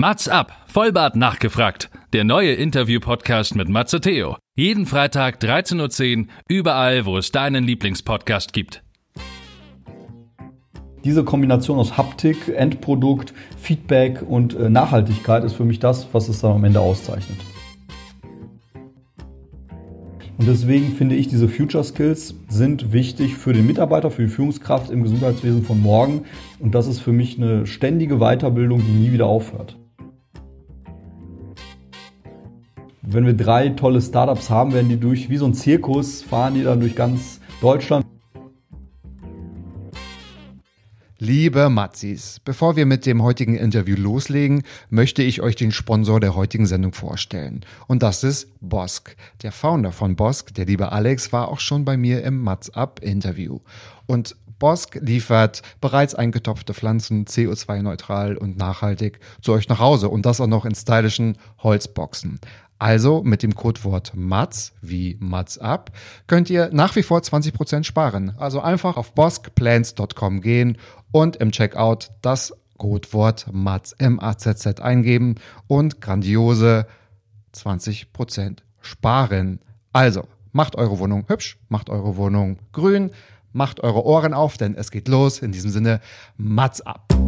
Mats ab, Vollbart nachgefragt. Der neue Interview-Podcast mit Matze Theo. Jeden Freitag 13.10 Uhr, überall, wo es deinen Lieblingspodcast gibt. Diese Kombination aus Haptik, Endprodukt, Feedback und äh, Nachhaltigkeit ist für mich das, was es dann am Ende auszeichnet. Und deswegen finde ich, diese Future Skills sind wichtig für den Mitarbeiter, für die Führungskraft im Gesundheitswesen von morgen. Und das ist für mich eine ständige Weiterbildung, die nie wieder aufhört. Wenn wir drei tolle Startups haben, werden die durch, wie so ein Zirkus, fahren die dann durch ganz Deutschland. Liebe Matzis, bevor wir mit dem heutigen Interview loslegen, möchte ich euch den Sponsor der heutigen Sendung vorstellen. Und das ist Bosk. Der Founder von Bosk, der liebe Alex, war auch schon bei mir im Matz Up Interview. Und Bosk liefert bereits eingetopfte Pflanzen CO2-neutral und nachhaltig zu euch nach Hause und das auch noch in stylischen Holzboxen. Also mit dem Codewort MATS wie MATS ab könnt ihr nach wie vor 20% sparen. Also einfach auf boskplans.com gehen und im Checkout das Codewort MATS M-A-Z-Z eingeben und grandiose 20% sparen. Also macht eure Wohnung hübsch, macht eure Wohnung grün, macht eure Ohren auf, denn es geht los. In diesem Sinne, MATS ab.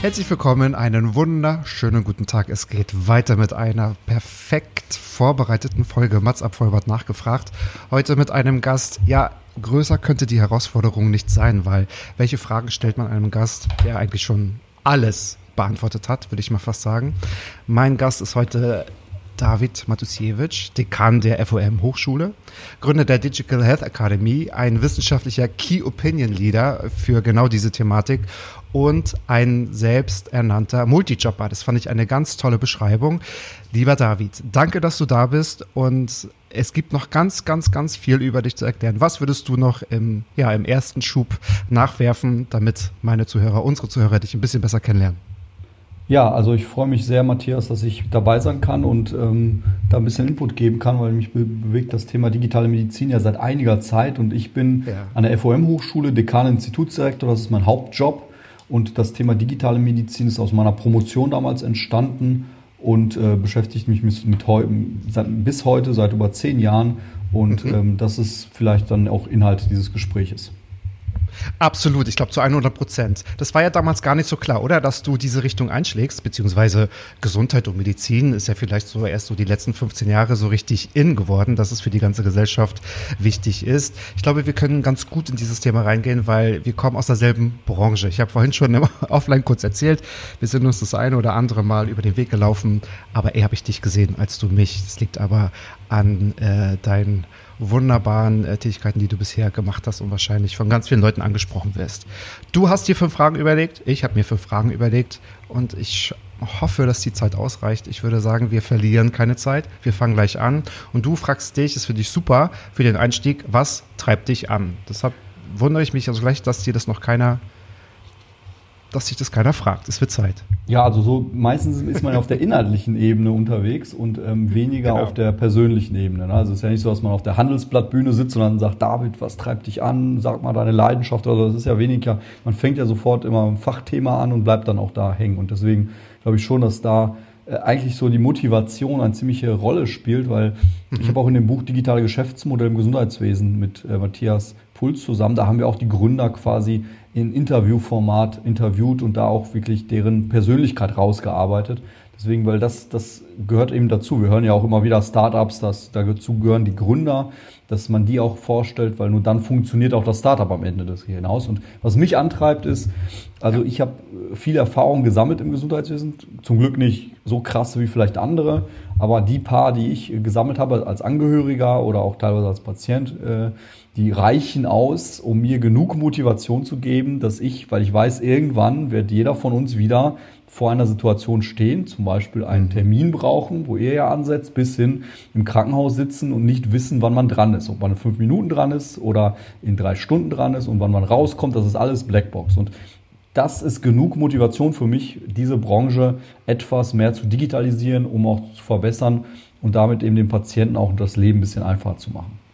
Herzlich willkommen, einen wunderschönen guten Tag. Es geht weiter mit einer perfekt vorbereiteten Folge Mats ab Vollbart nachgefragt. Heute mit einem Gast, ja, größer könnte die Herausforderung nicht sein, weil welche Fragen stellt man einem Gast, der eigentlich schon alles beantwortet hat, würde ich mal fast sagen. Mein Gast ist heute David Matusiewicz, Dekan der FOM Hochschule, Gründer der Digital Health Academy, ein wissenschaftlicher Key Opinion Leader für genau diese Thematik und ein selbsternannter Multijobber. Das fand ich eine ganz tolle Beschreibung. Lieber David, danke, dass du da bist und es gibt noch ganz, ganz, ganz viel über dich zu erklären. Was würdest du noch im, ja, im ersten Schub nachwerfen, damit meine Zuhörer, unsere Zuhörer dich ein bisschen besser kennenlernen? Ja, also ich freue mich sehr, Matthias, dass ich dabei sein kann und ähm, da ein bisschen Input geben kann, weil mich be bewegt das Thema digitale Medizin ja seit einiger Zeit und ich bin ja. an der FOM-Hochschule Dekan Institutsdirektor, das ist mein Hauptjob und das Thema digitale Medizin ist aus meiner Promotion damals entstanden und äh, beschäftigt mich mit, mit heu seit, bis heute seit über zehn Jahren und mhm. ähm, das ist vielleicht dann auch Inhalt dieses Gespräches. Absolut, ich glaube zu 100 Prozent. Das war ja damals gar nicht so klar, oder? Dass du diese Richtung einschlägst, beziehungsweise Gesundheit und Medizin ist ja vielleicht so erst so die letzten 15 Jahre so richtig in geworden, dass es für die ganze Gesellschaft wichtig ist. Ich glaube, wir können ganz gut in dieses Thema reingehen, weil wir kommen aus derselben Branche. Ich habe vorhin schon im Offline kurz erzählt, wir sind uns das eine oder andere Mal über den Weg gelaufen, aber eher habe ich dich gesehen als du mich. Das liegt aber an äh, deinen wunderbaren äh, Tätigkeiten, die du bisher gemacht hast und wahrscheinlich von ganz vielen Leuten angesprochen wirst. Du hast dir fünf Fragen überlegt, ich habe mir fünf Fragen überlegt und ich hoffe, dass die Zeit ausreicht. Ich würde sagen, wir verlieren keine Zeit. Wir fangen gleich an und du fragst dich, ist für dich super für den Einstieg, was treibt dich an? Deshalb wundere ich mich also gleich, dass dir das noch keiner dass sich das keiner fragt. Es wird Zeit. Ja, also so meistens ist man auf der inhaltlichen Ebene unterwegs und ähm, weniger genau. auf der persönlichen Ebene. Ne? Also es ist ja nicht so, dass man auf der Handelsblattbühne sitzt und dann sagt, David, was treibt dich an? Sag mal deine Leidenschaft oder so. Das ist ja weniger, man fängt ja sofort immer ein Fachthema an und bleibt dann auch da hängen. Und deswegen glaube ich schon, dass da äh, eigentlich so die Motivation eine ziemliche Rolle spielt, weil mhm. ich habe auch in dem Buch Digitale Geschäftsmodelle im Gesundheitswesen mit äh, Matthias Puls zusammen, da haben wir auch die Gründer quasi in Interviewformat interviewt und da auch wirklich deren Persönlichkeit rausgearbeitet. Deswegen, weil das, das gehört eben dazu. Wir hören ja auch immer wieder Startups, dass dazu gehören die Gründer, dass man die auch vorstellt, weil nur dann funktioniert auch das Startup am Ende des hinaus. Und was mich antreibt ist, also ich habe viel Erfahrung gesammelt im Gesundheitswesen, zum Glück nicht so krass wie vielleicht andere, aber die paar, die ich gesammelt habe als Angehöriger oder auch teilweise als Patient, äh, die reichen aus, um mir genug Motivation zu geben, dass ich, weil ich weiß, irgendwann wird jeder von uns wieder vor einer Situation stehen, zum Beispiel einen Termin brauchen, wo ihr ja ansetzt, bis hin im Krankenhaus sitzen und nicht wissen, wann man dran ist. Ob man in fünf Minuten dran ist oder in drei Stunden dran ist und wann man rauskommt, das ist alles Blackbox. Und das ist genug Motivation für mich, diese Branche etwas mehr zu digitalisieren, um auch zu verbessern und damit eben dem Patienten auch das Leben ein bisschen einfacher zu machen.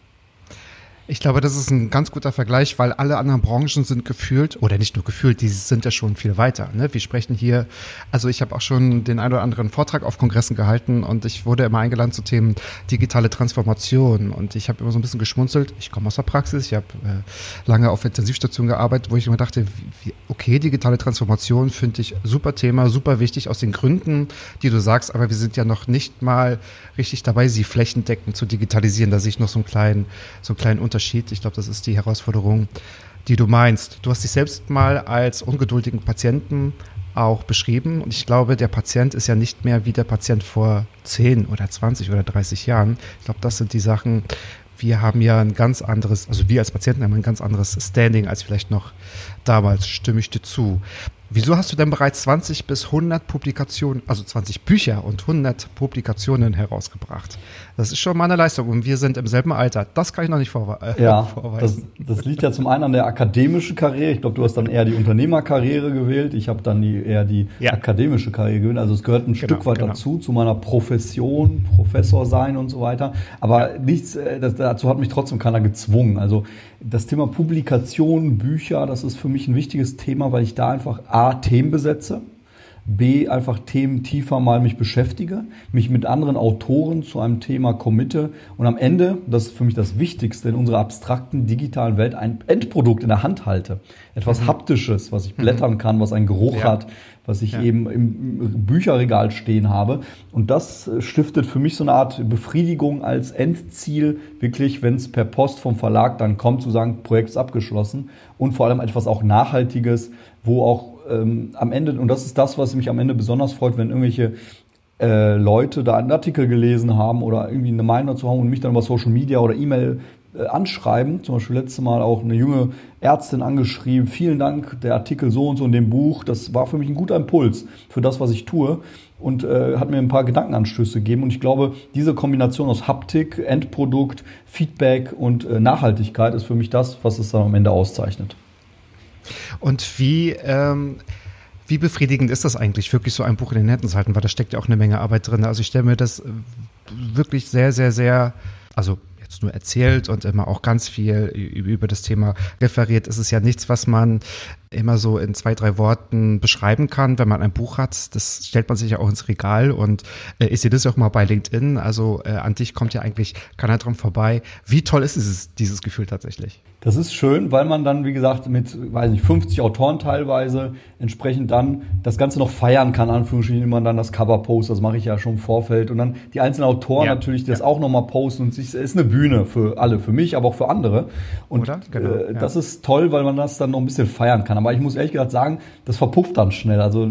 Ich glaube, das ist ein ganz guter Vergleich, weil alle anderen Branchen sind gefühlt, oder nicht nur gefühlt, die sind ja schon viel weiter. Ne? Wir sprechen hier, also ich habe auch schon den einen oder anderen Vortrag auf Kongressen gehalten und ich wurde immer eingeladen zu Themen digitale Transformation und ich habe immer so ein bisschen geschmunzelt. Ich komme aus der Praxis, ich habe äh, lange auf Intensivstationen gearbeitet, wo ich immer dachte, wie, okay, digitale Transformation finde ich super Thema, super wichtig aus den Gründen, die du sagst, aber wir sind ja noch nicht mal richtig dabei, sie flächendeckend zu digitalisieren. Da sehe ich noch so einen kleinen, so einen kleinen Unterschied. Ich glaube, das ist die Herausforderung, die du meinst. Du hast dich selbst mal als ungeduldigen Patienten auch beschrieben. Und ich glaube, der Patient ist ja nicht mehr wie der Patient vor 10 oder 20 oder 30 Jahren. Ich glaube, das sind die Sachen, wir haben ja ein ganz anderes, also wir als Patienten haben ein ganz anderes Standing als vielleicht noch damals, stimme ich dir zu. Wieso hast du denn bereits 20 bis 100 Publikationen, also 20 Bücher und 100 Publikationen herausgebracht? Das ist schon mal eine Leistung und wir sind im selben Alter. Das kann ich noch nicht vorwe äh, ja, vorweisen. Das, das liegt ja zum einen an der akademischen Karriere. Ich glaube, du hast dann eher die Unternehmerkarriere gewählt. Ich habe dann die, eher die ja. akademische Karriere gewählt. Also es gehört ein genau, Stück weit genau. dazu, zu meiner Profession, Professor sein und so weiter. Aber ja. nichts, äh, das, dazu hat mich trotzdem keiner gezwungen. Also das Thema Publikation, Bücher, das ist für mich ein wichtiges Thema, weil ich da einfach A, Themen besetze, B, einfach Themen tiefer mal mich beschäftige, mich mit anderen Autoren zu einem Thema committe und am Ende, das ist für mich das Wichtigste in unserer abstrakten digitalen Welt, ein Endprodukt in der Hand halte. Etwas mhm. Haptisches, was ich blättern kann, was einen Geruch ja. hat, was ich ja. eben im Bücherregal stehen habe. Und das stiftet für mich so eine Art Befriedigung als Endziel, wirklich, wenn es per Post vom Verlag dann kommt, zu sagen, Projekt ist abgeschlossen und vor allem etwas auch Nachhaltiges, wo auch ähm, am Ende, und das ist das, was mich am Ende besonders freut, wenn irgendwelche äh, Leute da einen Artikel gelesen haben oder irgendwie eine Meinung dazu haben und mich dann über Social Media oder E-Mail äh, anschreiben. Zum Beispiel letztes Mal auch eine junge Ärztin angeschrieben. Vielen Dank, der Artikel so und so in dem Buch. Das war für mich ein guter Impuls für das, was ich tue und äh, hat mir ein paar Gedankenanstöße gegeben. Und ich glaube, diese Kombination aus Haptik, Endprodukt, Feedback und äh, Nachhaltigkeit ist für mich das, was es dann am Ende auszeichnet. Und wie, ähm, wie befriedigend ist das eigentlich, wirklich so ein Buch in den Händen zu halten? Weil da steckt ja auch eine Menge Arbeit drin. Also ich stelle mir das wirklich sehr, sehr, sehr, also jetzt nur erzählt und immer auch ganz viel über das Thema referiert. Es ist ja nichts, was man immer so in zwei, drei Worten beschreiben kann, wenn man ein Buch hat. Das stellt man sich ja auch ins Regal und äh, ich sehe das ja auch mal bei LinkedIn. Also äh, an dich kommt ja eigentlich keiner dran vorbei. Wie toll ist dieses, dieses Gefühl tatsächlich? Das ist schön, weil man dann, wie gesagt, mit, weiß nicht, 50 Autoren teilweise entsprechend dann das Ganze noch feiern kann, Anführungsstrichen, wenn man dann das Cover postet, das mache ich ja schon im Vorfeld und dann die einzelnen Autoren ja, natürlich, die ja. das auch nochmal posten und sich, es ist eine Bühne für alle, für mich, aber auch für andere. Und genau, äh, ja. das ist toll, weil man das dann noch ein bisschen feiern kann. Aber ich muss ehrlich gesagt sagen, das verpufft dann schnell. Also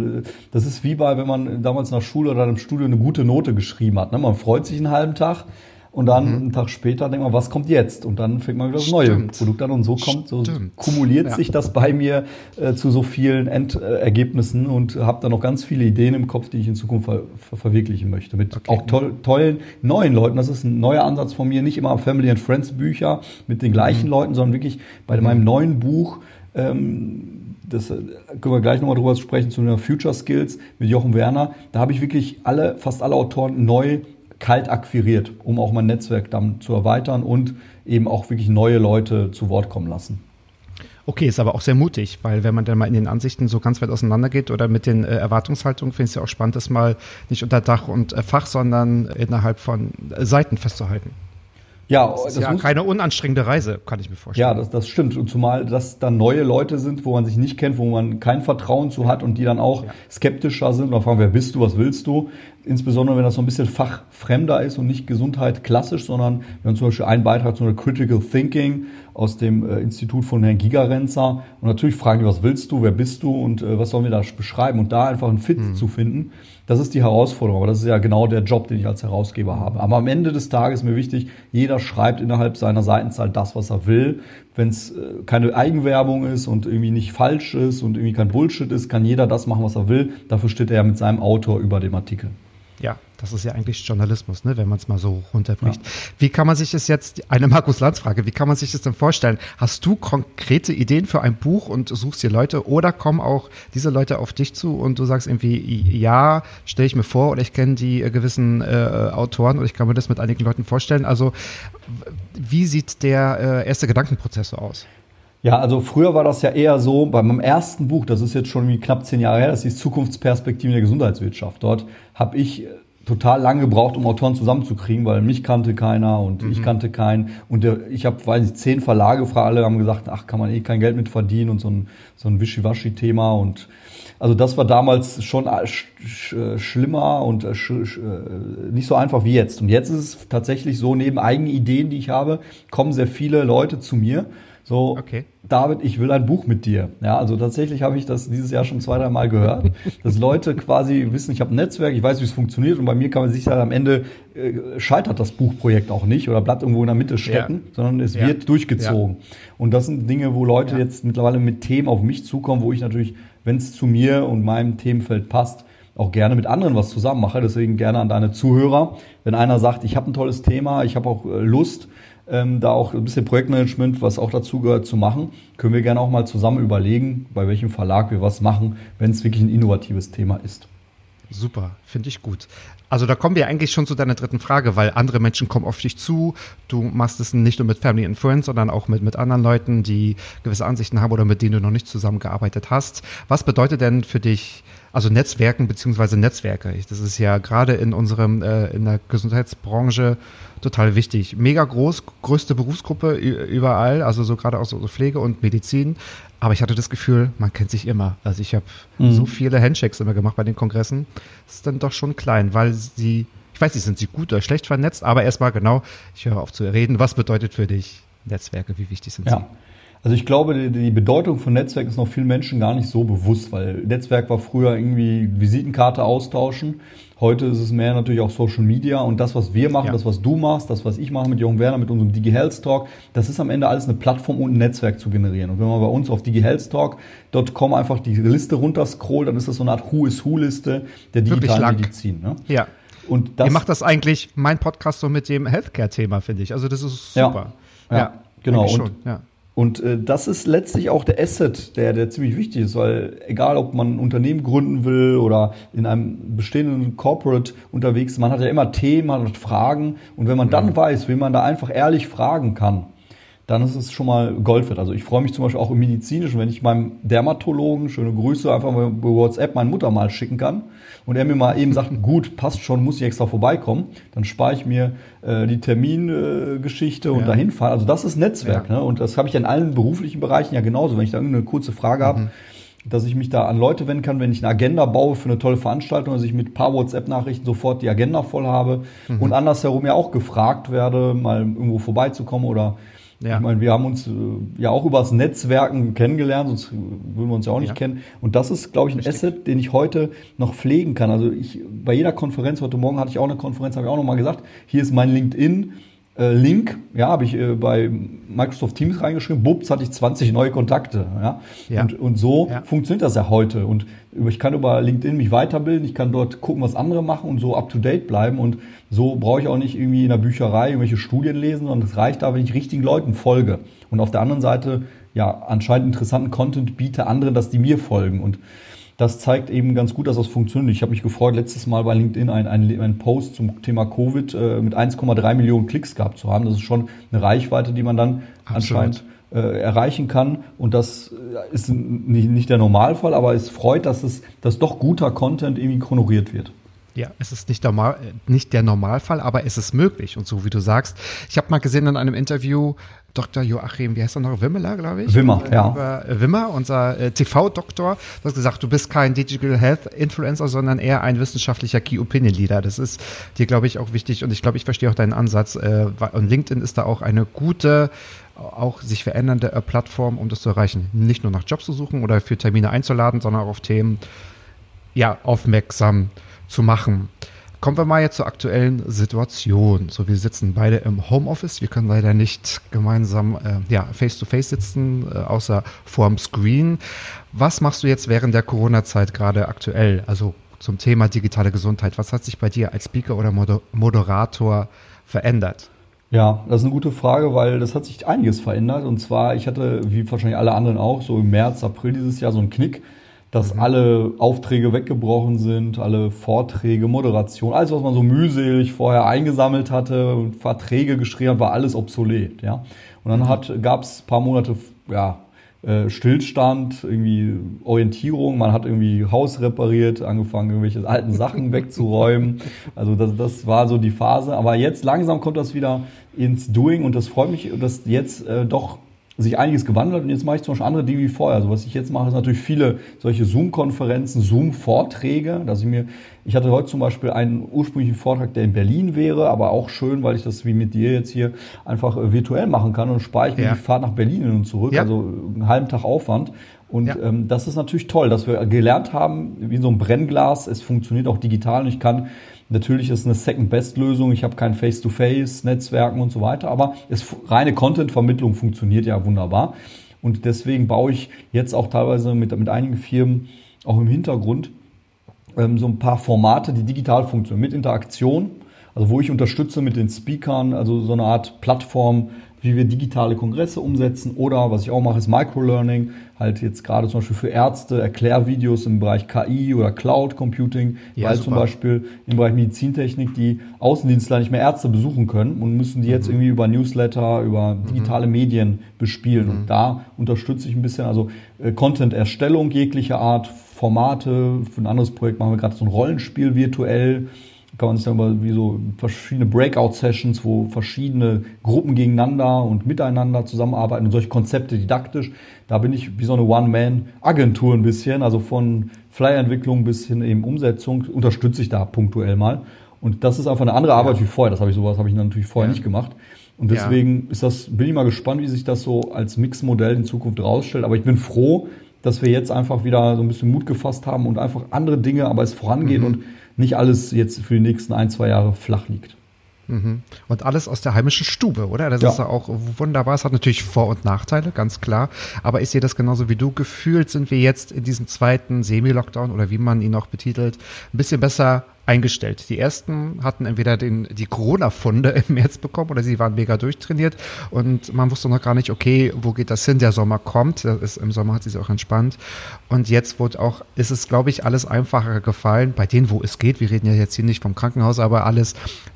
das ist wie bei, wenn man damals nach Schule oder im Studio eine gute Note geschrieben hat. Ne? Man freut sich einen halben Tag, und dann mhm. einen Tag später denkt man, was kommt jetzt? Und dann fängt man wieder das neue Produkt an und so kommt, so Stimmt. kumuliert ja. sich das bei mir äh, zu so vielen Endergebnissen und habe dann noch ganz viele Ideen im Kopf, die ich in Zukunft ver ver verwirklichen möchte. Mit okay. auch to tollen neuen Leuten. Das ist ein neuer Ansatz von mir, nicht immer Family and Friends Bücher mit den gleichen mhm. Leuten, sondern wirklich bei mhm. meinem neuen Buch ähm, das äh, können wir gleich nochmal drüber sprechen, zu den Future Skills mit Jochen Werner. Da habe ich wirklich alle, fast alle Autoren neu kalt akquiriert, um auch mein Netzwerk dann zu erweitern und eben auch wirklich neue Leute zu Wort kommen lassen. Okay, ist aber auch sehr mutig, weil wenn man dann mal in den Ansichten so ganz weit auseinander geht oder mit den äh, Erwartungshaltungen, finde ich es ja auch spannend, das mal nicht unter Dach und äh, Fach, sondern innerhalb von äh, Seiten festzuhalten. Ja, das ist das ja keine unanstrengende Reise, kann ich mir vorstellen. Ja, das, das stimmt. Und zumal das dann neue Leute sind, wo man sich nicht kennt, wo man kein Vertrauen zu hat und die dann auch ja. skeptischer sind und dann fragen, wer bist du, was willst du? Insbesondere wenn das so ein bisschen fachfremder ist und nicht Gesundheit klassisch, sondern wir haben zum Beispiel einen Beitrag zu einer Critical Thinking aus dem äh, Institut von Herrn Gigerenzer. Und natürlich fragen die, was willst du, wer bist du und äh, was sollen wir da beschreiben? Und da einfach einen Fit mhm. zu finden, das ist die Herausforderung. Aber das ist ja genau der Job, den ich als Herausgeber habe. Aber am Ende des Tages ist mir wichtig, jeder schreibt innerhalb seiner Seitenzahl das, was er will. Wenn es äh, keine Eigenwerbung ist und irgendwie nicht falsch ist und irgendwie kein Bullshit ist, kann jeder das machen, was er will. Dafür steht er ja mit seinem Autor über dem Artikel. Ja, das ist ja eigentlich Journalismus, ne, wenn man es mal so runterbricht. Ja. Wie kann man sich das jetzt, eine Markus-Lanz-Frage, wie kann man sich das denn vorstellen? Hast du konkrete Ideen für ein Buch und suchst dir Leute oder kommen auch diese Leute auf dich zu und du sagst irgendwie, ja, stelle ich mir vor oder ich kenne die äh, gewissen äh, Autoren und ich kann mir das mit einigen Leuten vorstellen. Also wie sieht der äh, erste Gedankenprozess so aus? Ja, also früher war das ja eher so, bei meinem ersten Buch, das ist jetzt schon knapp zehn Jahre her, das ist Zukunftsperspektiven der Gesundheitswirtschaft. Dort habe ich total lange gebraucht, um Autoren zusammenzukriegen, weil mich kannte keiner und mhm. ich kannte keinen. Und der, ich habe, weiß nicht, zehn Verlage alle haben gesagt, ach, kann man eh kein Geld mit verdienen und so ein, so ein Wischiwaschi-Thema. Und also das war damals schon sch sch schlimmer und sch äh, nicht so einfach wie jetzt. Und jetzt ist es tatsächlich so, neben eigenen Ideen, die ich habe, kommen sehr viele Leute zu mir so, okay. David, ich will ein Buch mit dir. Ja, also tatsächlich habe ich das dieses Jahr schon zwei, drei Mal gehört, dass Leute quasi wissen, ich habe ein Netzwerk, ich weiß, wie es funktioniert und bei mir kann man sich sagen, am Ende äh, scheitert das Buchprojekt auch nicht oder bleibt irgendwo in der Mitte stecken, ja. sondern es ja. wird durchgezogen. Ja. Und das sind Dinge, wo Leute jetzt mittlerweile mit Themen auf mich zukommen, wo ich natürlich, wenn es zu mir und meinem Themenfeld passt, auch gerne mit anderen was zusammen mache. Deswegen gerne an deine Zuhörer. Wenn einer sagt, ich habe ein tolles Thema, ich habe auch äh, Lust, ähm, da auch ein bisschen Projektmanagement, was auch dazu gehört, zu machen, können wir gerne auch mal zusammen überlegen, bei welchem Verlag wir was machen, wenn es wirklich ein innovatives Thema ist. Super, finde ich gut. Also da kommen wir eigentlich schon zu deiner dritten Frage, weil andere Menschen kommen auf dich zu. Du machst es nicht nur mit Family and Friends, sondern auch mit, mit anderen Leuten, die gewisse Ansichten haben oder mit denen du noch nicht zusammengearbeitet hast. Was bedeutet denn für dich, also Netzwerken beziehungsweise Netzwerke? Das ist ja gerade in unserem, äh, in der Gesundheitsbranche total wichtig. Mega groß, größte Berufsgruppe überall, also so gerade auch so Pflege und Medizin. Aber ich hatte das Gefühl, man kennt sich immer. Also ich habe mhm. so viele Handshakes immer gemacht bei den Kongressen. Das ist dann doch schon klein, weil sie, ich weiß nicht, sind sie gut oder schlecht vernetzt, aber erstmal genau, ich höre auf zu reden. Was bedeutet für dich Netzwerke? Wie wichtig sind ja. sie? Also ich glaube, die, die Bedeutung von Netzwerk ist noch vielen Menschen gar nicht so bewusst, weil Netzwerk war früher irgendwie Visitenkarte austauschen. Heute ist es mehr natürlich auch Social Media und das, was wir machen, ja. das, was du machst, das, was ich mache mit Jürgen Werner, mit unserem DigiHealth Talk, das ist am Ende alles eine Plattform und ein Netzwerk zu generieren. Und wenn man bei uns auf digihealthtalk.com einfach die Liste runterscrollt, dann ist das so eine Art Who-is-Who-Liste der digitalen Medizin. Ne? Ja. Und das, Ihr macht das eigentlich, mein Podcast so mit dem Healthcare-Thema, finde ich. Also das ist super. Ja, ja genau. Und, ja. Und äh, das ist letztlich auch der Asset, der, der ziemlich wichtig ist, weil egal, ob man ein Unternehmen gründen will oder in einem bestehenden Corporate unterwegs ist, man hat ja immer Themen, man hat Fragen. Und wenn man dann mhm. weiß, wie man da einfach ehrlich fragen kann, dann ist es schon mal Gold wert. Also ich freue mich zum Beispiel auch im Medizinischen, wenn ich meinem Dermatologen, schöne Grüße, einfach mal über WhatsApp meine Mutter mal schicken kann und er mir mal eben sagt, gut, passt schon, muss ich extra vorbeikommen, dann spare ich mir äh, die Termingeschichte äh, und ja. dahin fahren. Also das ist Netzwerk. Ja. Ne? Und das habe ich in allen beruflichen Bereichen ja genauso. Wenn ich da irgendeine kurze Frage mhm. habe, dass ich mich da an Leute wenden kann, wenn ich eine Agenda baue für eine tolle Veranstaltung, dass ich mit ein paar WhatsApp-Nachrichten sofort die Agenda voll habe mhm. und andersherum ja auch gefragt werde, mal irgendwo vorbeizukommen oder ja. Ich meine, wir haben uns äh, ja auch über das Netzwerken kennengelernt, sonst würden wir uns ja auch nicht ja. kennen. Und das ist, glaube ich, ein Richtig. Asset, den ich heute noch pflegen kann. Also ich, bei jeder Konferenz, heute Morgen hatte ich auch eine Konferenz, habe ich auch nochmal gesagt, hier ist mein LinkedIn. Äh, Link, ja, habe ich äh, bei Microsoft Teams reingeschrieben, bups, hatte ich 20 neue Kontakte. Ja? ja. Und, und so ja. funktioniert das ja heute. Und ich kann über LinkedIn mich weiterbilden, ich kann dort gucken, was andere machen und so up-to-date bleiben. Und so brauche ich auch nicht irgendwie in der Bücherei irgendwelche Studien lesen, sondern es reicht da, wenn ich richtigen Leuten folge. Und auf der anderen Seite, ja, anscheinend interessanten Content biete anderen, dass die mir folgen. Und das zeigt eben ganz gut, dass das funktioniert. Ich habe mich gefreut, letztes Mal bei LinkedIn einen, einen, Post zum Thema Covid äh, mit 1,3 Millionen Klicks gehabt zu haben. Das ist schon eine Reichweite, die man dann Absolut. anscheinend äh, erreichen kann. Und das äh, ist nicht, nicht der Normalfall, aber es freut, dass es, dass doch guter Content irgendwie honoriert wird. Ja, es ist nicht, normal, nicht der Normalfall, aber es ist möglich. Und so wie du sagst, ich habe mal gesehen in einem Interview, Dr. Joachim, wie heißt er noch? Wimmeler, glaube ich. Wimmer, ja. Über, äh, Wimmer, unser äh, TV-Doktor. Du hast gesagt, du bist kein Digital Health Influencer, sondern eher ein wissenschaftlicher Key Opinion Leader. Das ist dir, glaube ich, auch wichtig. Und ich glaube, ich verstehe auch deinen Ansatz. Äh, und LinkedIn ist da auch eine gute, auch sich verändernde äh, Plattform, um das zu erreichen. Nicht nur nach Jobs zu suchen oder für Termine einzuladen, sondern auch auf Themen, ja, aufmerksam zu machen. Kommen wir mal jetzt zur aktuellen Situation. So, wir sitzen beide im Homeoffice. Wir können leider nicht gemeinsam äh, ja, face-to-face sitzen, äh, außer vorm Screen. Was machst du jetzt während der Corona-Zeit gerade aktuell? Also zum Thema digitale Gesundheit. Was hat sich bei dir als Speaker oder Moder Moderator verändert? Ja, das ist eine gute Frage, weil das hat sich einiges verändert. Und zwar, ich hatte, wie wahrscheinlich alle anderen auch, so im März, April dieses Jahr so einen Knick dass mhm. alle Aufträge weggebrochen sind, alle Vorträge, Moderation, alles, was man so mühselig vorher eingesammelt hatte und Verträge geschrieben hat, war alles obsolet. Ja? Und dann mhm. gab es paar Monate ja, äh, Stillstand, irgendwie Orientierung, man hat irgendwie Haus repariert, angefangen, irgendwelche alten Sachen wegzuräumen. Also das, das war so die Phase. Aber jetzt langsam kommt das wieder ins Doing und das freut mich, dass jetzt äh, doch sich einiges gewandelt und jetzt mache ich zum Beispiel andere Dinge wie vorher. Also was ich jetzt mache, ist natürlich viele solche Zoom-Konferenzen, Zoom-Vorträge, dass ich mir, ich hatte heute zum Beispiel einen ursprünglichen Vortrag, der in Berlin wäre, aber auch schön, weil ich das wie mit dir jetzt hier einfach äh, virtuell machen kann und spare ich mir ja. die Fahrt nach Berlin hin und zurück, ja. also einen halben Tag Aufwand. Und ja. ähm, das ist natürlich toll, dass wir gelernt haben, wie so ein Brennglas, es funktioniert auch digital und ich kann Natürlich ist eine Second-Best-Lösung. Ich habe kein Face-to-Face-Netzwerken und so weiter, aber es, reine Content-Vermittlung funktioniert ja wunderbar. Und deswegen baue ich jetzt auch teilweise mit, mit einigen Firmen auch im Hintergrund ähm, so ein paar Formate, die digital funktionieren, mit Interaktion, also wo ich unterstütze mit den Speakern, also so eine Art Plattform, wie wir digitale Kongresse umsetzen oder was ich auch mache, ist Microlearning, halt jetzt gerade zum Beispiel für Ärzte, Erklärvideos im Bereich KI oder Cloud Computing, ja, weil super. zum Beispiel im Bereich Medizintechnik die Außendienstler nicht mehr Ärzte besuchen können und müssen die jetzt mhm. irgendwie über Newsletter, über mhm. digitale mhm. Medien bespielen. Mhm. Und da unterstütze ich ein bisschen, also äh, Content-Erstellung jeglicher Art, Formate, für ein anderes Projekt machen wir gerade so ein Rollenspiel virtuell, kann man sich dann wie so verschiedene Breakout-Sessions, wo verschiedene Gruppen gegeneinander und miteinander zusammenarbeiten und solche Konzepte didaktisch. Da bin ich wie so eine One-Man-Agentur ein bisschen, also von Flyer-Entwicklung bis hin eben Umsetzung, unterstütze ich da punktuell mal. Und das ist einfach eine andere Arbeit ja. wie vorher. Das habe ich sowas habe ich natürlich vorher ja. nicht gemacht. Und deswegen ja. ist das, bin ich mal gespannt, wie sich das so als Mixmodell in Zukunft rausstellt. Aber ich bin froh, dass wir jetzt einfach wieder so ein bisschen Mut gefasst haben und einfach andere Dinge, aber es vorangeht mhm. und nicht alles jetzt für die nächsten ein, zwei Jahre flach liegt. Mhm. Und alles aus der heimischen Stube, oder? Das ja. ist ja auch wunderbar. Es hat natürlich Vor- und Nachteile, ganz klar. Aber ich sehe das genauso wie du. Gefühlt sind wir jetzt in diesem zweiten Semi-Lockdown oder wie man ihn auch betitelt, ein bisschen besser eingestellt. Die ersten hatten entweder den, die Corona-Funde im März bekommen oder sie waren mega durchtrainiert und man wusste noch gar nicht, okay, wo geht das hin? Der Sommer kommt. Das ist, Im Sommer hat sich auch entspannt. Und jetzt wurde auch, ist es, glaube ich, alles einfacher gefallen, bei denen, wo es geht. Wir reden ja jetzt hier nicht vom Krankenhaus, aber alles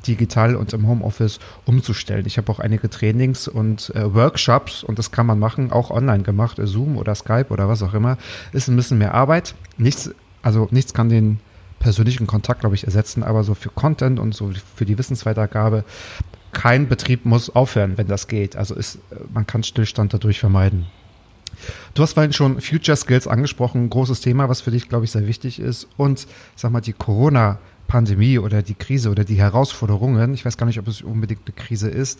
digital und im Homeoffice umzustellen. Ich habe auch einige Trainings und äh, Workshops und das kann man machen, auch online gemacht, Zoom oder Skype oder was auch immer. Ist ein bisschen mehr Arbeit. Nichts, also nichts kann den persönlichen Kontakt, glaube ich, ersetzen, aber so für Content und so für die Wissensweitergabe, kein Betrieb muss aufhören, wenn das geht. Also ist, man kann Stillstand dadurch vermeiden. Du hast vorhin schon Future Skills angesprochen, ein großes Thema, was für dich, glaube ich, sehr wichtig ist. Und sag mal, die Corona-Pandemie oder die Krise oder die Herausforderungen, ich weiß gar nicht, ob es unbedingt eine Krise ist,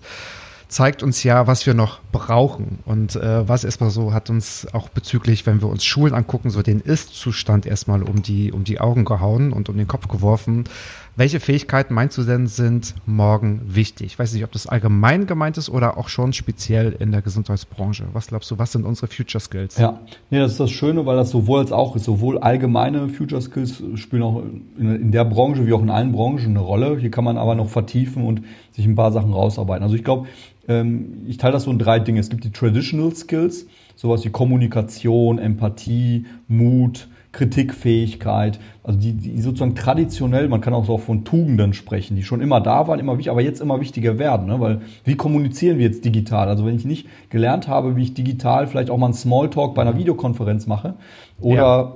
zeigt uns ja, was wir noch brauchen. Und äh, was erstmal so hat uns auch bezüglich, wenn wir uns Schulen angucken, so den Ist-Zustand erstmal um die, um die Augen gehauen und um den Kopf geworfen. Welche Fähigkeiten meinst du denn sind morgen wichtig? Ich weiß nicht, ob das allgemein gemeint ist oder auch schon speziell in der Gesundheitsbranche. Was glaubst du, was sind unsere Future Skills? Ja, nee, das ist das Schöne, weil das sowohl als auch ist. Sowohl allgemeine Future Skills spielen auch in, der Branche wie auch in allen Branchen eine Rolle. Hier kann man aber noch vertiefen und sich ein paar Sachen rausarbeiten. Also ich glaube, ähm, ich teile das so in drei Dinge. Es gibt die Traditional Skills, sowas wie Kommunikation, Empathie, Mut, Kritikfähigkeit, also die, die sozusagen traditionell, man kann auch so von Tugenden sprechen, die schon immer da waren, immer wichtig, aber jetzt immer wichtiger werden, ne? weil wie kommunizieren wir jetzt digital? Also wenn ich nicht gelernt habe, wie ich digital vielleicht auch mal einen Smalltalk bei einer Videokonferenz mache oder ja.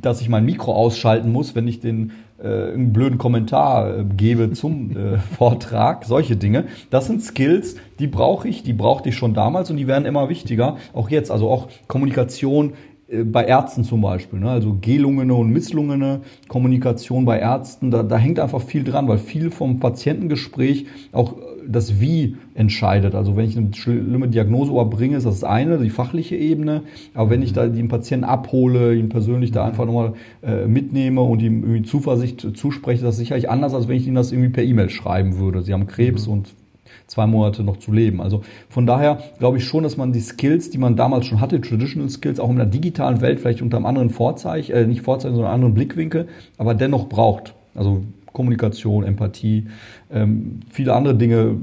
dass ich mein Mikro ausschalten muss, wenn ich den äh, einen blöden Kommentar äh, gebe zum äh, Vortrag, solche Dinge. Das sind Skills, die brauche ich, die brauchte ich schon damals und die werden immer wichtiger, auch jetzt. Also auch Kommunikation bei Ärzten zum Beispiel, ne? also gelungene und misslungene Kommunikation bei Ärzten, da, da hängt einfach viel dran, weil viel vom Patientengespräch auch das Wie entscheidet. Also wenn ich eine schlimme Diagnose erbringe, ist das eine, die fachliche Ebene. Aber wenn ich da den Patienten abhole, ihn persönlich da einfach nochmal äh, mitnehme und ihm irgendwie Zuversicht zuspreche, das ist sicherlich anders, als wenn ich ihm das irgendwie per E-Mail schreiben würde. Sie haben Krebs mhm. und zwei Monate noch zu leben. Also von daher glaube ich schon, dass man die Skills, die man damals schon hatte, Traditional Skills, auch in der digitalen Welt vielleicht unter einem anderen Vorzeichen, äh, nicht Vorzeichen, sondern anderen Blickwinkel, aber dennoch braucht. Also Kommunikation, Empathie, ähm, viele andere Dinge.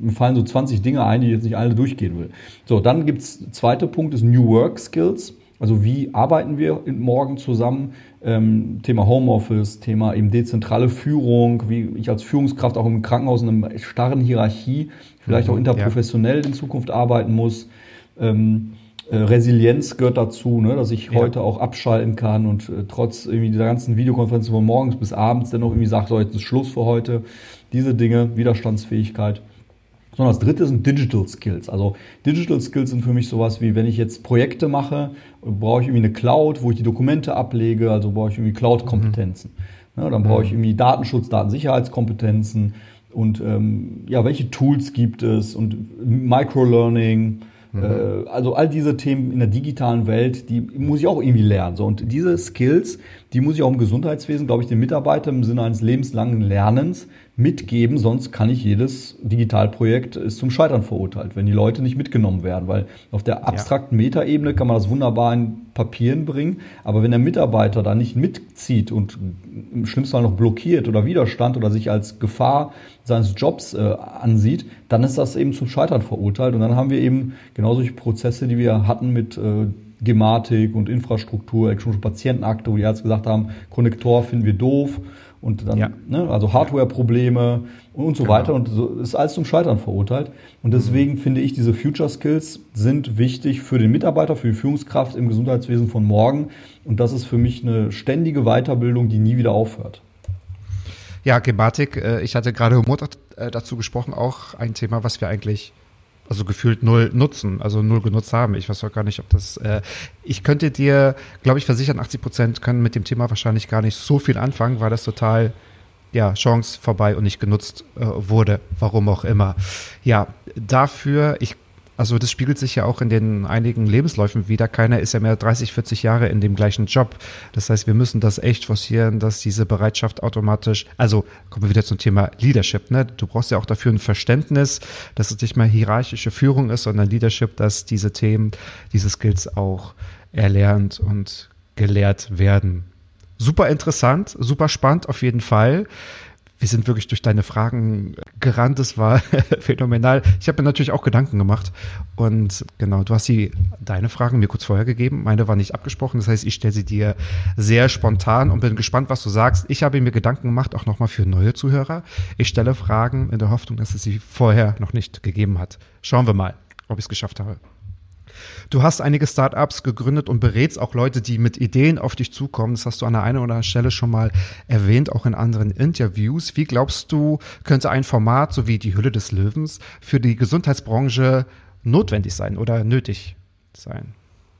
Mir fallen so 20 Dinge ein, die ich jetzt nicht alle durchgehen will. So, dann gibt's zweiter Punkt ist New Work Skills. Also wie arbeiten wir morgen zusammen? Ähm, Thema Homeoffice, Thema eben dezentrale Führung, wie ich als Führungskraft auch im Krankenhaus in einer starren Hierarchie vielleicht mhm, auch interprofessionell ja. in Zukunft arbeiten muss. Ähm, äh, Resilienz gehört dazu, ne, dass ich ja. heute auch abschalten kann und äh, trotz irgendwie dieser ganzen Videokonferenzen von morgens bis abends dennoch irgendwie sagt, so jetzt ist Schluss für heute. Diese Dinge, Widerstandsfähigkeit. Sondern das dritte sind Digital Skills. Also Digital Skills sind für mich sowas wie, wenn ich jetzt Projekte mache, brauche ich irgendwie eine Cloud, wo ich die Dokumente ablege, also brauche ich irgendwie Cloud-Kompetenzen. Mhm. Ja, dann brauche ich mhm. irgendwie Datenschutz, Datensicherheitskompetenzen und ähm, ja, welche Tools gibt es und Microlearning, Mhm. Äh, also all diese Themen in der digitalen Welt, die muss ich auch irgendwie lernen. So, und diese Skills, die muss ich auch im Gesundheitswesen, glaube ich, den Mitarbeitern im Sinne eines lebenslangen Lernens mitgeben, sonst kann ich jedes Digitalprojekt ist zum Scheitern verurteilt, wenn die Leute nicht mitgenommen werden, weil auf der abstrakten Metaebene kann man das wunderbar in Papieren bringen, aber wenn der Mitarbeiter da nicht mitzieht und im schlimmsten Fall noch blockiert oder Widerstand oder sich als Gefahr seines Jobs äh, ansieht, dann ist das eben zum Scheitern verurteilt und dann haben wir eben genau solche Prozesse, die wir hatten mit äh, Gematik und Infrastruktur, elektronische Patientenakte, wo die Ärzte gesagt haben, Konnektor finden wir doof und dann, ja. ne, also Hardware-Probleme und so genau. weiter und so ist alles zum Scheitern verurteilt. Und deswegen mhm. finde ich, diese Future Skills sind wichtig für den Mitarbeiter, für die Führungskraft im Gesundheitswesen von morgen. Und das ist für mich eine ständige Weiterbildung, die nie wieder aufhört. Ja, Gematik, äh, ich hatte gerade Humor äh, dazu gesprochen, auch ein Thema, was wir eigentlich also gefühlt null nutzen, also null genutzt haben. Ich weiß auch gar nicht, ob das. Äh, ich könnte dir, glaube ich, versichern, 80 Prozent können mit dem Thema wahrscheinlich gar nicht so viel anfangen, weil das total ja, Chance vorbei und nicht genutzt äh, wurde, warum auch immer. Ja, dafür, ich also das spiegelt sich ja auch in den einigen Lebensläufen wieder. Keiner ist ja mehr 30, 40 Jahre in dem gleichen Job. Das heißt, wir müssen das echt forcieren, dass diese Bereitschaft automatisch, also kommen wir wieder zum Thema Leadership. Ne? Du brauchst ja auch dafür ein Verständnis, dass es nicht mal hierarchische Führung ist, sondern Leadership, dass diese Themen, diese Skills auch erlernt und gelehrt werden. Super interessant, super spannend auf jeden Fall wir sind wirklich durch deine Fragen gerannt. Es war phänomenal. Ich habe mir natürlich auch Gedanken gemacht. Und genau, du hast die, deine Fragen mir kurz vorher gegeben. Meine war nicht abgesprochen. Das heißt, ich stelle sie dir sehr spontan und bin gespannt, was du sagst. Ich habe mir Gedanken gemacht, auch nochmal für neue Zuhörer. Ich stelle Fragen in der Hoffnung, dass es sie vorher noch nicht gegeben hat. Schauen wir mal, ob ich es geschafft habe. Du hast einige Startups gegründet und berätst auch Leute, die mit Ideen auf dich zukommen. Das hast du an der einen oder anderen Stelle schon mal erwähnt, auch in anderen Interviews. Wie glaubst du, könnte ein Format so wie die Hülle des Löwens für die Gesundheitsbranche notwendig sein oder nötig sein?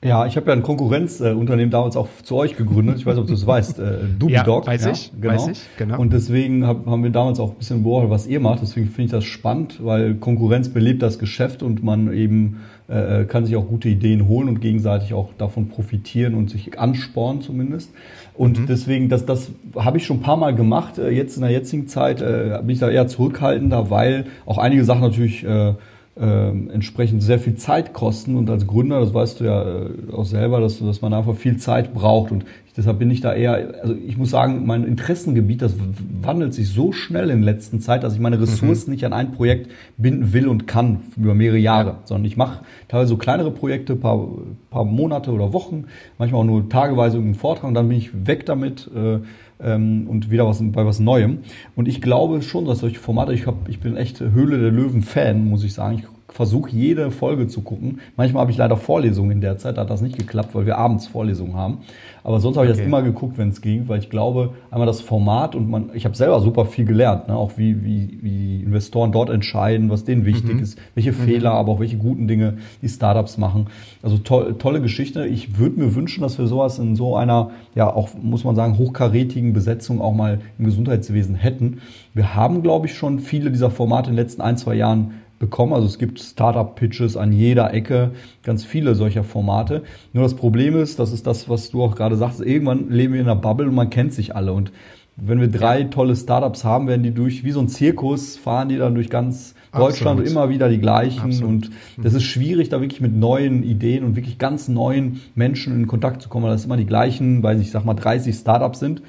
Ja, ich habe ja ein Konkurrenzunternehmen damals auch zu euch gegründet. Ich weiß, ob du es weißt. Äh, Dubidog. Ja, weiß ja, ich. Genau. Weiß ich, genau. Und deswegen hab, haben wir damals auch ein bisschen beobachtet, was ihr macht. Deswegen finde ich das spannend, weil Konkurrenz belebt das Geschäft und man eben äh, kann sich auch gute Ideen holen und gegenseitig auch davon profitieren und sich anspornen zumindest. Und mhm. deswegen, das, das habe ich schon ein paar Mal gemacht. Äh, jetzt in der jetzigen Zeit äh, bin ich da eher zurückhaltender, weil auch einige Sachen natürlich äh, äh, entsprechend sehr viel Zeit kosten. Und als Gründer, das weißt du ja äh, auch selber, dass, dass man einfach viel Zeit braucht. Und ich, deshalb bin ich da eher, also ich muss sagen, mein Interessengebiet, das wandelt sich so schnell in letzter Zeit, dass ich meine Ressourcen mhm. nicht an ein Projekt binden will und kann über mehrere Jahre, sondern ich mache teilweise so kleinere Projekte, paar, paar Monate oder Wochen, manchmal auch nur tageweise irgendeinen Vortrag und dann bin ich weg damit. Äh, ähm, und wieder was bei was Neuem. Und ich glaube schon, dass solche Formate, ich, hab, ich bin echt Höhle der Löwen-Fan, muss ich sagen. Ich versuche jede Folge zu gucken. Manchmal habe ich leider Vorlesungen in der Zeit, da hat das nicht geklappt, weil wir abends Vorlesungen haben. Aber sonst habe ich Okay. das immer geguckt, wenn es ging, weil ich glaube, einmal das Format und man, ich habe selber super viel gelernt, ne? auch wie, wie, wie Investoren dort entscheiden, was denen wichtig ist, welche Fehler, aber auch welche guten Dinge die Startups machen. Also toll, tolle Geschichte. Ich würde mir wünschen, dass wir sowas in so einer, ja auch, muss man sagen, hochkarätigen Besetzung auch mal im Gesundheitswesen hätten. Wir haben, glaube ich, schon viele dieser Formate in den letzten ein, zwei Jahren bekommen. Also es gibt Startup-Pitches an jeder Ecke, ganz viele solcher Formate. Nur das Problem ist, das ist das, was du auch gerade sagst, irgendwann leben wir in einer Bubble und man kennt sich alle. Und wenn wir drei tolle Startups haben, werden die durch, wie so ein Zirkus, fahren die dann durch ganz Deutschland Absolut. und immer wieder die gleichen. Absolut. Und das ist schwierig, da wirklich mit neuen Ideen und wirklich ganz neuen Menschen in Kontakt zu kommen, weil das immer die gleichen, weiß ich, ich sag mal 30 Startups sind,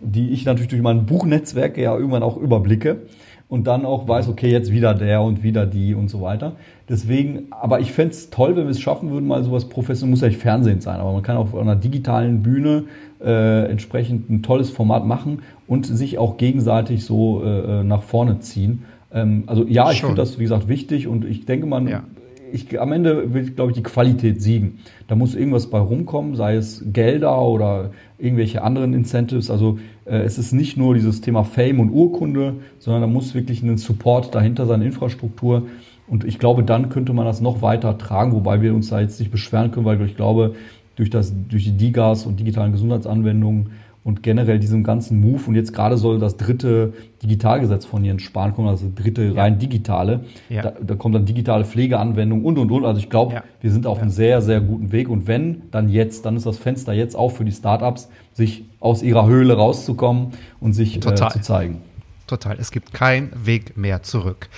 die ich natürlich durch mein Buchnetzwerk ja irgendwann auch überblicke und dann auch weiß, okay, jetzt wieder der und wieder die und so weiter. Deswegen, aber ich fänd's toll, wenn wir es schaffen würden, mal sowas professionell, muss ja nicht Fernsehen sein, aber man kann auch auf einer digitalen Bühne äh, entsprechend ein tolles Format machen und sich auch gegenseitig so äh, nach vorne ziehen. Ähm, also ja, ich finde das, wie gesagt, wichtig und ich denke, man, Ja. Ich, am Ende wird, glaube ich, die Qualität siegen. Da muss irgendwas bei rumkommen, sei es Gelder oder irgendwelche anderen Incentives. Also äh, es ist nicht nur dieses Thema Fame und Urkunde, sondern da muss wirklich ein Support dahinter sein, Infrastruktur. Und ich glaube, dann könnte man das noch weiter tragen, wobei wir uns da jetzt nicht beschweren können, weil ich glaube, durch, das, durch die DIGAs und digitalen Gesundheitsanwendungen und generell diesem ganzen Move und jetzt gerade soll das dritte Digitalgesetz von Jens Spahn kommen, also dritte rein digitale. Ja. Da, da kommt dann digitale Pflegeanwendung und und und. Also ich glaube, Ja. wir sind auf Ja. einem sehr, sehr guten Weg. Und wenn, dann jetzt, dann ist das Fenster jetzt auch für die Startups, sich aus ihrer Höhle rauszukommen und sich äh, zu zeigen. Total. Es gibt keinen Weg mehr zurück.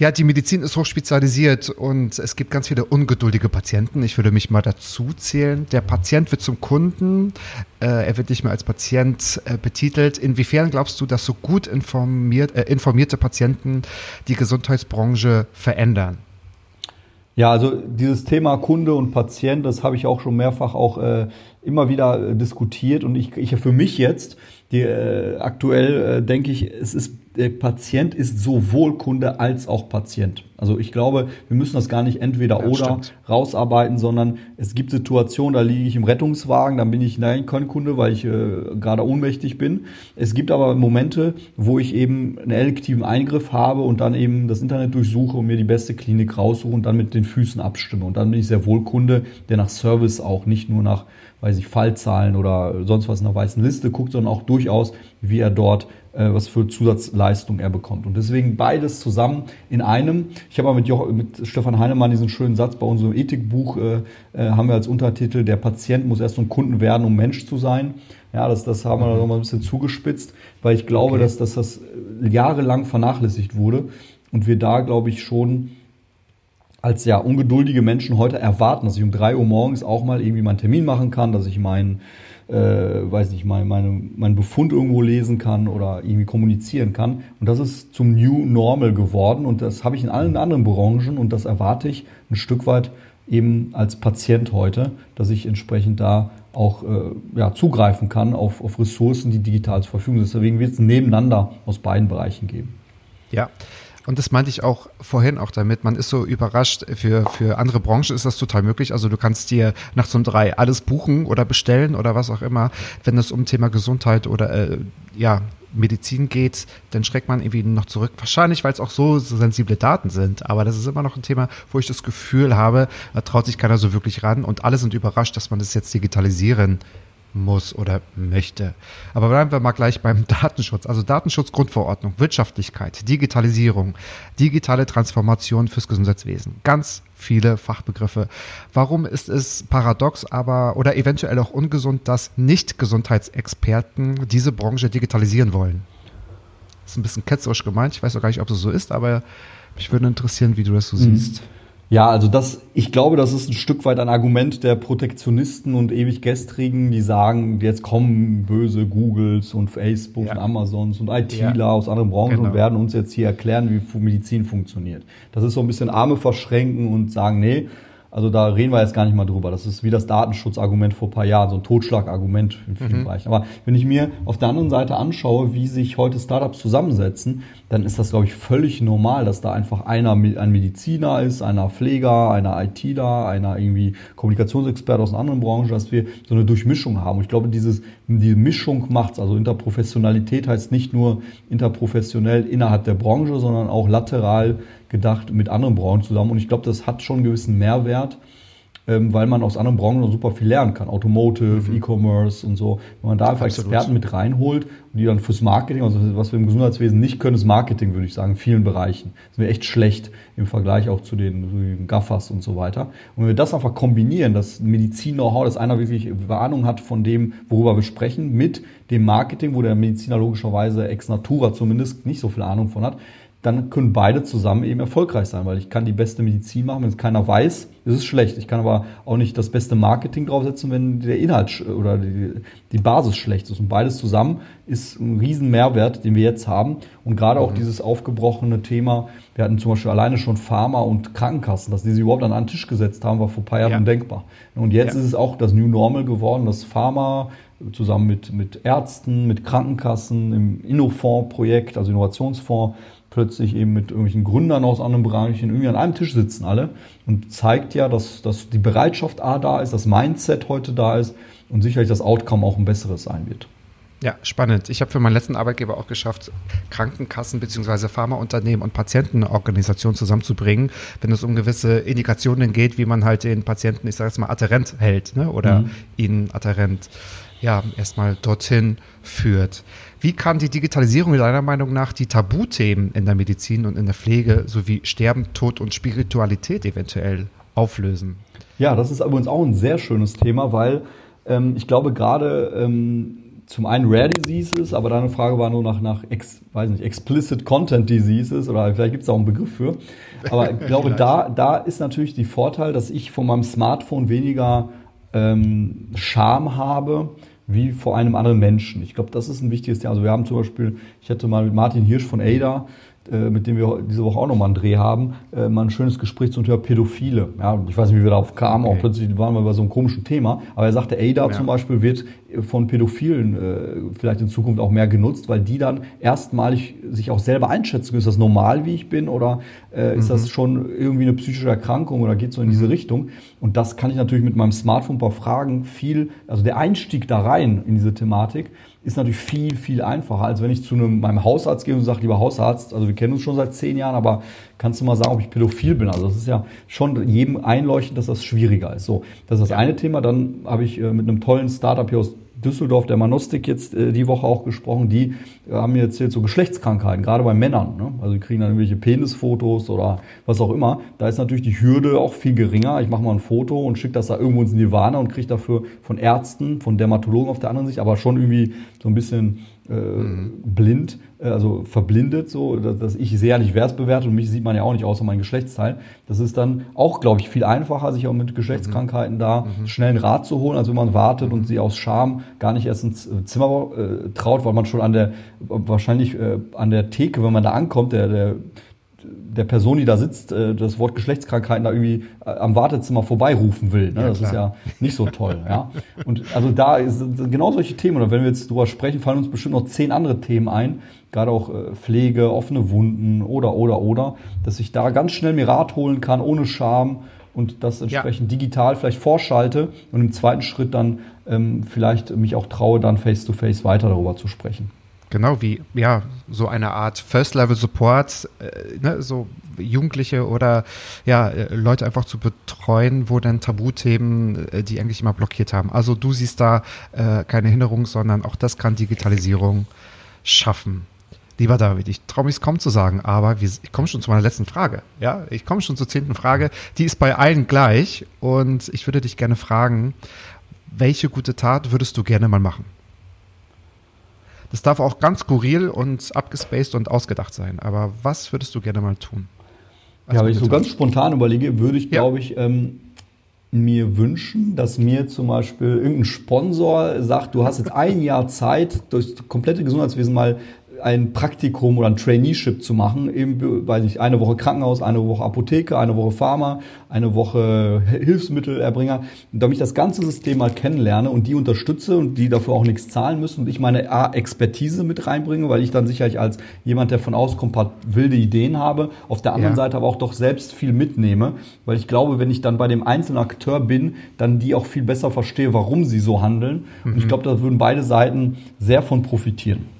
Ja, die Medizin ist hochspezialisiert und es gibt ganz viele ungeduldige Patienten. Ich würde mich mal dazu zählen. Der Patient wird zum Kunden, äh, er wird nicht mehr als Patient äh, betitelt. Inwiefern glaubst du, dass so gut informiert, äh, informierte Patienten die Gesundheitsbranche verändern? Ja, also dieses Thema Kunde und Patient, das habe ich auch schon mehrfach auch äh, immer wieder äh, diskutiert und ich, ich für mich jetzt, die, äh, aktuell äh, denke ich, es ist der Patient ist sowohl Kunde als auch Patient. Also ich glaube, wir müssen das gar nicht entweder Ja, oder stimmt. rausarbeiten, sondern es gibt Situationen, da liege ich im Rettungswagen, dann bin ich nein, kein Kunde, weil ich äh, gerade ohnmächtig bin. Es gibt aber Momente, wo ich eben einen elektiven Eingriff habe und dann eben das Internet durchsuche und mir die beste Klinik raussuche und dann mit den Füßen abstimme. Und dann bin ich sehr wohl Kunde, der nach Service auch nicht nur nach, weiß ich, Fallzahlen oder sonst was in einer weißen Liste guckt, sondern auch durchaus, wie er dort was für Zusatzleistung er bekommt. Und deswegen beides zusammen in einem. Ich habe mal mit, Joch, mit Stefan Heinemann diesen schönen Satz bei unserem Ethikbuch, äh, äh, haben wir als Untertitel, der Patient muss erst ein Kunden werden, um Mensch zu sein. Ja, das, das haben wir noch mal ein bisschen zugespitzt, weil ich glaube, Okay. dass, dass das jahrelang vernachlässigt wurde und wir da, glaube ich, schon als ja ungeduldige Menschen heute erwarten, dass ich um drei Uhr morgens auch mal irgendwie meinen Termin machen kann, dass ich meinen, äh, weiß nicht, mein, meine, meinen Befund irgendwo lesen kann oder irgendwie kommunizieren kann. Und das ist zum New Normal geworden und das habe ich in allen anderen Branchen und das erwarte ich ein Stück weit eben als Patient heute, dass ich entsprechend da auch äh, ja, zugreifen kann auf, auf Ressourcen, die digital zur Verfügung sind. Deswegen wird es ein Nebeneinander aus beiden Bereichen geben. Ja. Und das meinte ich auch vorhin auch damit. Man ist so überrascht. Für, für andere Branchen ist das total möglich. Also du kannst dir nachts um drei alles buchen oder bestellen oder was auch immer. Wenn es um Thema Gesundheit oder äh, ja, Medizin geht, dann schreckt man irgendwie noch zurück. Wahrscheinlich, weil es auch so sensible Daten sind. Aber das ist immer noch ein Thema, wo ich das Gefühl habe, da traut sich keiner so wirklich ran. Und alle sind überrascht, dass man das jetzt digitalisieren muss oder möchte. Aber bleiben wir mal gleich beim Datenschutz. Also Datenschutzgrundverordnung, Wirtschaftlichkeit, Digitalisierung, digitale Transformation fürs Gesundheitswesen. Ganz viele Fachbegriffe. Warum ist es paradox, aber oder eventuell auch ungesund, dass Nicht-Gesundheitsexperten diese Branche digitalisieren wollen? Das ist ein bisschen ketzerisch gemeint. Ich weiß auch gar nicht, ob es so ist, aber mich würde interessieren, wie du das so siehst. Ja, also das, ich glaube, das ist ein Stück weit ein Argument der Protektionisten und ewig Gestrigen, die sagen, jetzt kommen böse Googles und Facebooks Ja. und Amazons und ITler Ja. aus anderen Branchen Genau. und werden uns jetzt hier erklären, wie Medizin funktioniert. Das ist so ein bisschen Arme verschränken und sagen, nee, Also da reden wir jetzt gar nicht mal drüber. Das ist wie das Datenschutzargument vor ein paar Jahren, so ein Totschlagargument in vielen mhm. Bereichen. Aber wenn ich mir auf der anderen Seite anschaue, wie sich heute Startups zusammensetzen, dann ist das, glaube ich, völlig normal, dass da einfach einer ein Mediziner ist, einer Pfleger, einer ITler, einer irgendwie Kommunikationsexperte aus einer anderen Branche, dass wir so eine Durchmischung haben. Und ich glaube, dieses, die Mischung macht's. Also Interprofessionalität heißt nicht nur interprofessionell innerhalb der Branche, sondern auch lateral gedacht mit anderen Branchen zusammen. Und ich glaube, das hat schon einen gewissen Mehrwert, ähm, weil man aus anderen Branchen noch super viel lernen kann. Automotive, mhm. E-Commerce und so. Wenn man da einfach Absolut. Experten mit reinholt und die dann fürs Marketing, also was wir im Gesundheitswesen nicht können, ist Marketing, würde ich sagen, in vielen Bereichen. Das sind wir echt schlecht im Vergleich auch zu den, zu den Gaffers und so weiter. Und wenn wir das einfach kombinieren, das Medizin-Know-how, dass einer wirklich Ahnung hat von dem, worüber wir sprechen, mit dem Marketing, wo der Mediziner logischerweise ex natura zumindest nicht so viel Ahnung von hat, dann können beide zusammen eben erfolgreich sein, weil ich kann die beste Medizin machen, wenn es keiner weiß, ist es schlecht. Ich kann aber auch nicht das beste Marketing draufsetzen, wenn der Inhalt oder die, die Basis schlecht ist. Und beides zusammen ist ein riesen Mehrwert, den wir jetzt haben. Und gerade auch mhm. dieses aufgebrochene Thema, wir hatten zum Beispiel alleine schon Pharma und Krankenkassen, dass die sich überhaupt an einen Tisch gesetzt haben, war vor ein paar Jahren ja. undenkbar. Und jetzt ja. ist es auch das New Normal geworden, dass Pharma zusammen mit, mit Ärzten, mit Krankenkassen im Innofonds-Projekt, also Innovationsfonds, plötzlich eben mit irgendwelchen Gründern aus anderen Bereichen irgendwie an einem Tisch sitzen alle und zeigt ja, dass, dass die Bereitschaft A da ist, das Mindset heute da ist und sicherlich das Outcome auch ein besseres sein wird. Ja, spannend. Ich habe für meinen letzten Arbeitgeber auch geschafft, Krankenkassen bzw. Pharmaunternehmen und Patientenorganisationen zusammenzubringen, wenn es um gewisse Indikationen geht, wie man halt den Patienten, ich sage jetzt mal, adherent hält ne? oder mhm. ihn adherent ja, erstmal dorthin führt. Wie kann die Digitalisierung deiner Meinung nach die Tabuthemen in der Medizin und in der Pflege sowie Sterben, Tod und Spiritualität eventuell auflösen? Ja, das ist übrigens auch ein sehr schönes Thema, weil ähm, ich glaube gerade ähm, zum einen Rare Diseases, aber deine Frage war nur nach, nach ex, weiß nicht, Explicit Content Diseases oder vielleicht gibt es auch einen Begriff für. Aber ich glaube, da, da ist natürlich die Vorteil, dass ich von meinem Smartphone weniger ähm, Scham habe wie vor einem anderen Menschen. Ich glaube, das ist ein wichtiges Thema. Also wir haben zum Beispiel, ich hatte mal mit Martin Hirsch von ADA, mit dem wir diese Woche auch nochmal einen Dreh haben, äh, mal ein schönes Gespräch zum Thema Pädophile. Ja, ich weiß nicht, wie wir darauf kamen, okay. auch plötzlich waren wir bei so einem komischen Thema. Aber er sagte, ADA ja. zum Beispiel wird von Pädophilen äh, vielleicht in Zukunft auch mehr genutzt, weil die dann erstmalig sich auch selber einschätzen, ist das normal, wie ich bin, oder äh, ist mhm. das schon irgendwie eine psychische Erkrankung oder geht so in diese mhm. Richtung? Und das kann ich natürlich mit meinem Smartphone bei Fragen viel, also der Einstieg da rein in diese Thematik, ist natürlich viel, viel einfacher, als wenn ich zu einem, meinem Hausarzt gehe und sage, lieber Hausarzt, also wir kennen uns schon seit zehn Jahren, aber kannst du mal sagen, ob ich pädophil bin? Also das ist ja schon jedem einleuchtend, dass das schwieriger ist. So, das ist das eine Thema. Dann habe ich äh, mit einem tollen Startup hier aus Düsseldorf, der Manostik, jetzt äh, die Woche auch gesprochen. Die äh, haben mir erzählt, so Geschlechtskrankheiten, gerade bei Männern. Ne? Also die kriegen dann irgendwelche Penisfotos oder was auch immer. Da ist natürlich die Hürde auch viel geringer. Ich mache mal ein Foto und schicke das da irgendwo ins Nirvana und kriege dafür von Ärzten, von Dermatologen auf der anderen Sicht, aber schon irgendwie so ein bisschen äh, mhm. blind, äh, also verblindet, so, dass ich sehr nicht wertbewertet und mich sieht man ja auch nicht außer mein Geschlechtsteil. Das ist dann auch, glaube ich, viel einfacher, sich auch mit Geschlechtskrankheiten mhm. da mhm. schnell einen Rat zu holen, als wenn man wartet und sie aus Scham gar nicht erst ins äh, Zimmer äh, traut, weil man schon an der, wahrscheinlich äh, an der Theke, wenn man da ankommt, der, der der Person, die da sitzt, äh, das Wort Geschlechtskrankheiten da irgendwie äh, am Wartezimmer vorbeirufen will. Ne? Ja, das klar. ist ja nicht so toll. ja? Und also da ist genau solche Themen, oder wenn wir jetzt drüber sprechen, fallen uns bestimmt noch zehn andere Themen ein, gerade auch äh, Pflege, offene Wunden oder, oder, oder, dass ich da ganz schnell mir Rat holen kann, ohne Scham und das entsprechend ja. digital vielleicht vorschalte und im zweiten Schritt dann ähm, vielleicht mich auch traue, dann face-to-face -face weiter darüber zu sprechen. Genau wie, ja, so eine Art First-Level-Support, äh, ne, so Jugendliche oder ja, äh, Leute einfach zu betreuen, wo dann Tabuthemen, äh, die eigentlich immer blockiert haben. Also du siehst da äh, keine Hinderung, sondern auch das kann Digitalisierung schaffen. Lieber David, ich traue mich es kaum zu sagen, aber wir, ich komme schon zu meiner letzten Frage. Ja, ich komme schon zur zehnten Frage. Die ist bei allen gleich und ich würde dich gerne fragen, welche gute Tat würdest du gerne mal machen? Das darf auch ganz skurril und abgespaced und ausgedacht sein. Aber was würdest du gerne mal tun? ja, wenn ich so ganz spontan überlege, würde ich, ja. glaube ich, ähm, mir wünschen, dass mir zum Beispiel irgendein Sponsor sagt, du hast jetzt ein Jahr Zeit, durch das komplette Gesundheitswesen mal ein Praktikum oder ein Traineeship zu machen, eben, weiß ich, eine Woche Krankenhaus, eine Woche Apotheke, eine Woche Pharma, eine Woche Hilfsmittelerbringer, damit ich das ganze System mal kennenlerne und die unterstütze und die dafür auch nichts zahlen müssen und ich meine A, Expertise mit reinbringe, weil ich dann sicherlich als jemand, der von außen kommt, wilde Ideen habe, auf der anderen ja. Seite aber auch doch selbst viel mitnehme, weil ich glaube, wenn ich dann bei dem einzelnen Akteur bin, dann die auch viel besser verstehe, warum sie so handeln. Mhm. Und ich mhm. glaube, da würden beide Seiten sehr von profitieren.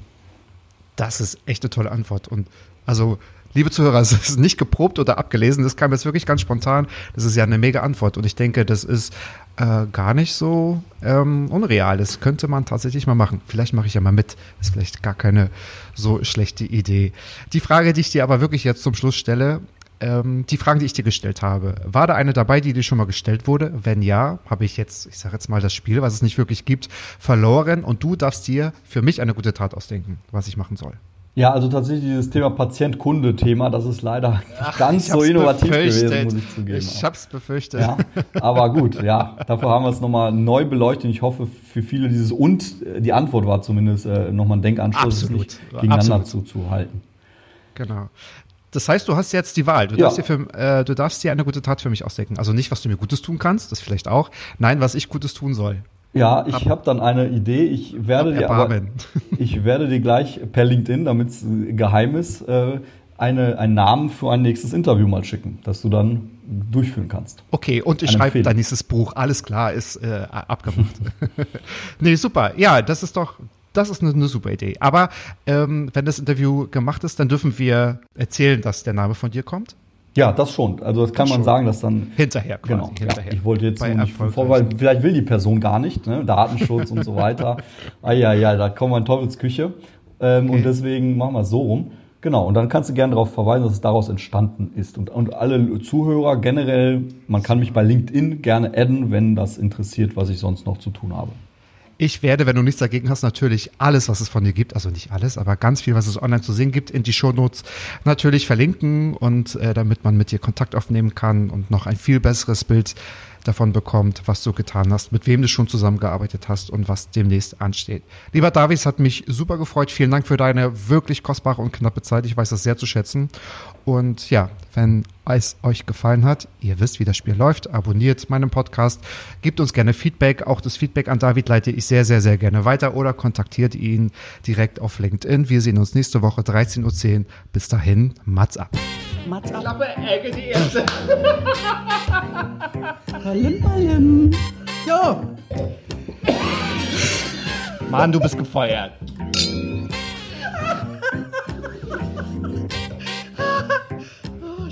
Das ist echt eine tolle Antwort. Und also Liebe Zuhörer, es ist nicht geprobt oder abgelesen, das kam jetzt wirklich ganz spontan. Das ist ja eine mega Antwort und ich denke, das ist äh, gar nicht so ähm, unreal. Das könnte man tatsächlich mal machen. Vielleicht mache ich ja mal mit. Ist vielleicht gar keine so schlechte Idee. Die Frage, die ich dir aber wirklich jetzt zum Schluss stelle, ähm, die Fragen, die ich dir gestellt habe, war da eine dabei, die dir schon mal gestellt wurde? Wenn ja, habe ich jetzt, ich sage jetzt mal das Spiel, was es nicht wirklich gibt, verloren und du darfst dir für mich eine gute Tat ausdenken, was ich machen soll. Ja, also tatsächlich dieses Thema Patient-Kunde-Thema, das ist leider Ach, ganz so innovativ befürchtet. gewesen, muss ich zugeben. Ich hab's befürchtet. Ja, aber gut, ja, dafür haben wir es nochmal neu beleuchtet. Ich hoffe, für viele dieses und die Antwort war zumindest äh, nochmal ein Absolut. nicht gegeneinander Absolut. zuzuhalten. Genau. Das heißt, du hast jetzt die Wahl. Du, ja. darfst dir für, äh, du darfst dir eine gute Tat für mich ausdenken. Also nicht, was du mir Gutes tun kannst, das vielleicht auch. Nein, was ich Gutes tun soll. Ja, ich habe dann eine Idee. Ich werde dir aber, ich werde dir gleich per LinkedIn, damit es geheim ist, äh, eine, einen Namen für ein nächstes Interview mal schicken, dass du dann durchführen kannst. Okay, und ich schreibe dein nächstes Buch. Alles klar, ist äh, abgemacht. nee, super. Ja, das ist doch, das ist eine, eine super Idee. Aber ähm, wenn das Interview gemacht ist, dann dürfen wir erzählen, dass der Name von dir kommt. Ja, das schon. Also das kann das man schon. sagen, dass dann hinterher quasi. Genau. Hinterher. Ja, ich wollte jetzt nicht vor, weil vielleicht will die Person gar nicht, ne? Datenschutz und so weiter. Ah ja, ja, da kommen wir in Teufelsküche. Ähm, okay. Und deswegen machen wir es so rum. Genau, und dann kannst du gerne darauf verweisen, dass es daraus entstanden ist. Und, und alle Zuhörer generell, man kann mich bei LinkedIn gerne adden, wenn das interessiert, was ich sonst noch zu tun habe. Ich werde, wenn du nichts dagegen hast, natürlich alles, was es von dir gibt, also nicht alles, aber ganz viel, was es online zu sehen gibt, in die Shownotes natürlich verlinken und äh, damit man mit dir Kontakt aufnehmen kann und noch ein viel besseres Bild davon bekommt, was du getan hast, mit wem du schon zusammengearbeitet hast und was demnächst ansteht. Lieber Davis, hat mich super gefreut. Vielen Dank für deine wirklich kostbare und knappe Zeit. Ich weiß das sehr zu schätzen. Und ja, wenn es euch gefallen hat, ihr wisst, wie das Spiel läuft, abonniert meinen Podcast, gebt uns gerne Feedback. Auch das Feedback an David leite ich sehr, sehr, sehr gerne weiter oder kontaktiert ihn direkt auf LinkedIn. Wir sehen uns nächste Woche 13.10 Uhr. Bis dahin, Mats ab. Mats ab. Klappe, Ecke, die erste. Palim, palim. So. Mann, du bist gefeuert.